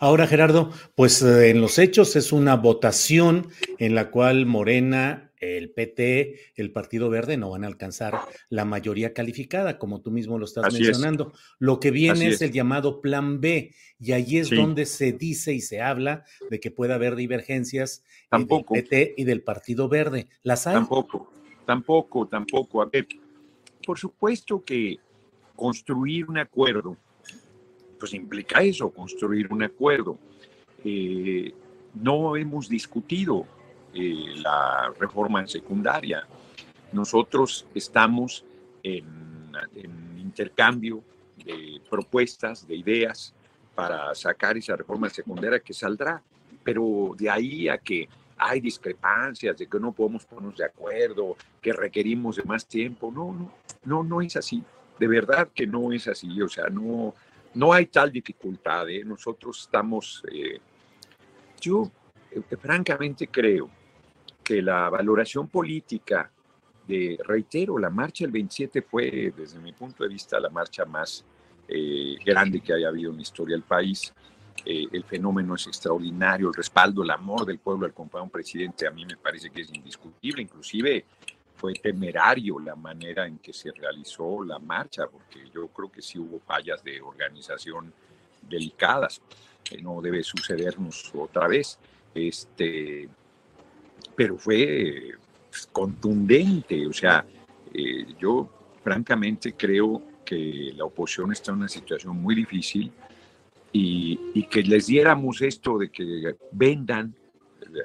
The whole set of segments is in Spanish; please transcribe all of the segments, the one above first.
Ahora, Gerardo, pues eh, en los hechos es una votación en la cual Morena, el PT, el Partido Verde no van a alcanzar la mayoría calificada, como tú mismo lo estás Así mencionando. Lo que viene es, es. el llamado Plan B, y ahí es Sí. donde se dice y se habla de que puede haber divergencias eh, Tampoco. del PT y del Partido Verde. ¿Las hay? Tampoco, tampoco, tampoco. A ver, por supuesto que construir un acuerdo, pues implica eso, construir un acuerdo. Eh, no hemos discutido eh, la reforma secundaria. Nosotros estamos en, intercambio de propuestas, de ideas para sacar esa reforma secundaria que saldrá, pero de ahí a que hay discrepancias, de que no podemos ponernos de acuerdo, que requerimos de más tiempo. No, no, no, no es así. De verdad que no es así. O sea, no, no hay tal dificultad. ¿eh? Nosotros estamos, eh, yo eh, francamente creo que la valoración política de, reitero, la marcha del 27 fue, desde mi punto de vista, la marcha más grande que haya habido en la historia del país. El fenómeno es extraordinario, el respaldo, el amor del pueblo al compañero presidente a mí me parece que es indiscutible, inclusive fue temerario la manera en que se realizó la marcha, porque yo creo que sí hubo fallas de organización delicadas, que no debe sucedernos otra vez, este, pero fue pues, contundente, o sea, eh, yo francamente creo que la oposición está en una situación muy difícil, y, y que les diéramos esto de que vendan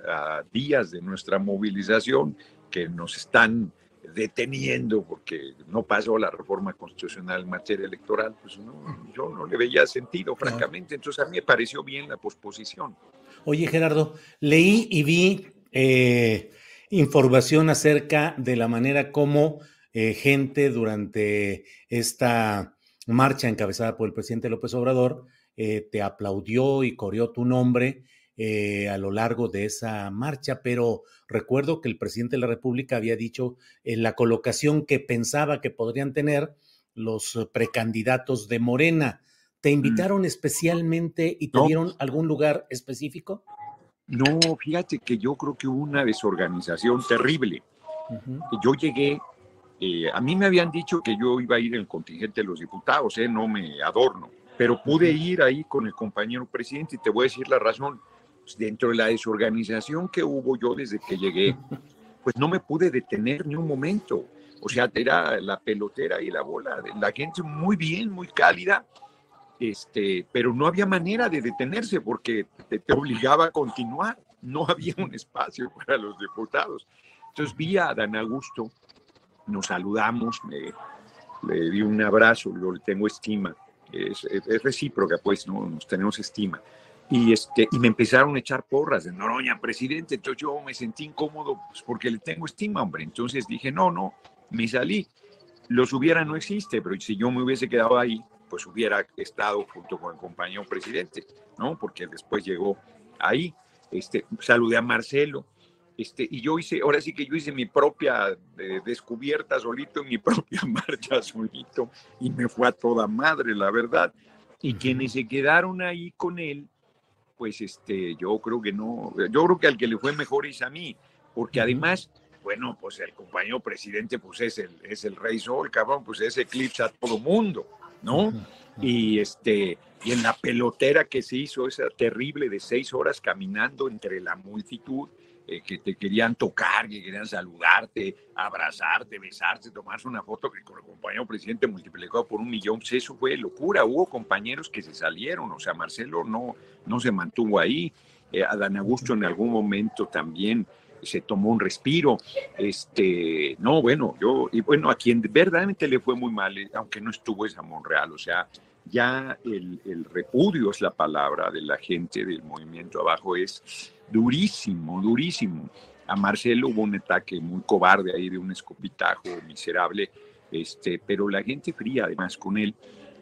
a días de nuestra movilización, que nos están deteniendo porque no pasó la reforma constitucional en materia electoral, pues no, yo no le veía sentido, francamente. Entonces a mí me pareció bien la posposición. Oye, Gerardo, leí y vi eh, información acerca de la manera como eh, gente durante esta marcha encabezada por el presidente López Obrador eh, te aplaudió y coreó tu nombre eh, a lo largo de esa marcha, pero recuerdo que el presidente de la República había dicho en la colocación que pensaba que podrían tener los precandidatos de Morena. ¿Te invitaron especialmente y te No. dieron algún lugar específico? No, fíjate que yo creo que hubo una desorganización terrible. Yo llegué, eh, a mí me habían dicho que yo iba a ir en el contingente de los diputados, eh, no me adorno, pero pude ir ahí con el compañero presidente y te voy a decir la razón. Pues, dentro de la desorganización que hubo yo desde que llegué, pues no me pude detener ni un momento. O sea, era la pelotera y la bola. La gente muy bien, muy cálida, este, pero no había manera de detenerse porque te, te obligaba a continuar. No había un espacio para los diputados. Entonces vi a Dan Augusto, nos saludamos, me, le di un abrazo, le tengo estima, es, es- es recíproca, pues, ¿no? nos tenemos estima. Y, este, y me empezaron a echar porras de Noroña, presidente. Entonces yo me sentí incómodo pues, porque le tengo estima, hombre. Entonces dije, no, no, me salí. Los hubiera no existe, pero si yo me hubiese quedado ahí, pues hubiera estado junto con el compañero presidente, ¿no? Porque después llegó ahí. Este, saludé a Marcelo, este, y yo hice, ahora sí que yo hice mi propia eh, descubierta solito, mi propia marcha solito, y me fue a toda madre, la verdad. Y quienes se quedaron ahí con él, pues este, yo creo que no, yo creo que al que le fue mejor es a mí, porque además, bueno, pues el compañero presidente, pues es el, es el rey sol, cabrón, pues ese eclipse a todo mundo, ¿no? Y este, y en la pelotera que se hizo, esa terrible de seis horas caminando entre la multitud, eh, que te querían tocar, que querían saludarte, abrazarte, besarte, tomarse una foto que con el compañero presidente multiplicado por un millón, pues eso fue locura. Hubo compañeros que se salieron, o sea, Marcelo no, no se mantuvo ahí. Eh, Adán Augusto en algún momento también se tomó un respiro. Este, no, bueno, yo, y bueno, a quien verdaderamente le fue muy mal, eh, aunque no estuvo es a Monreal, o sea, ya el, el, repudio es la palabra de la gente del movimiento abajo, es durísimo, durísimo. A Marcelo hubo un ataque muy cobarde ahí de un escopitajo miserable, este, pero la gente fría además con él.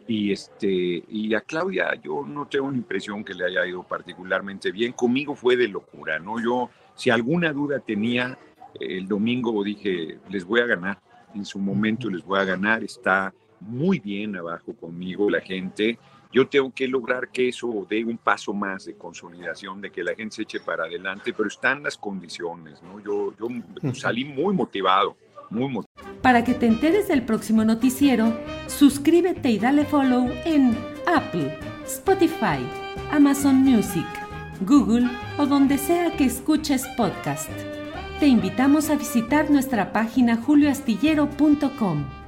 Y, este, y a Claudia yo no tengo una impresión que le haya ido particularmente bien. Conmigo fue de locura, ¿no? Yo, si alguna duda tenía, el domingo dije, les voy a ganar. En su momento les voy a ganar. Está muy bien abajo conmigo la gente yo tengo que lograr que eso dé un paso más de consolidación, de que la gente se eche para adelante, pero están las condiciones, ¿no? Yo, yo salí muy motivado, muy motivado. Para que te enteres del próximo noticiero, suscríbete y dale follow en Apple, Spotify, Amazon Music, Google o donde sea que escuches podcast. Te invitamos a visitar nuestra página julioastillero.com.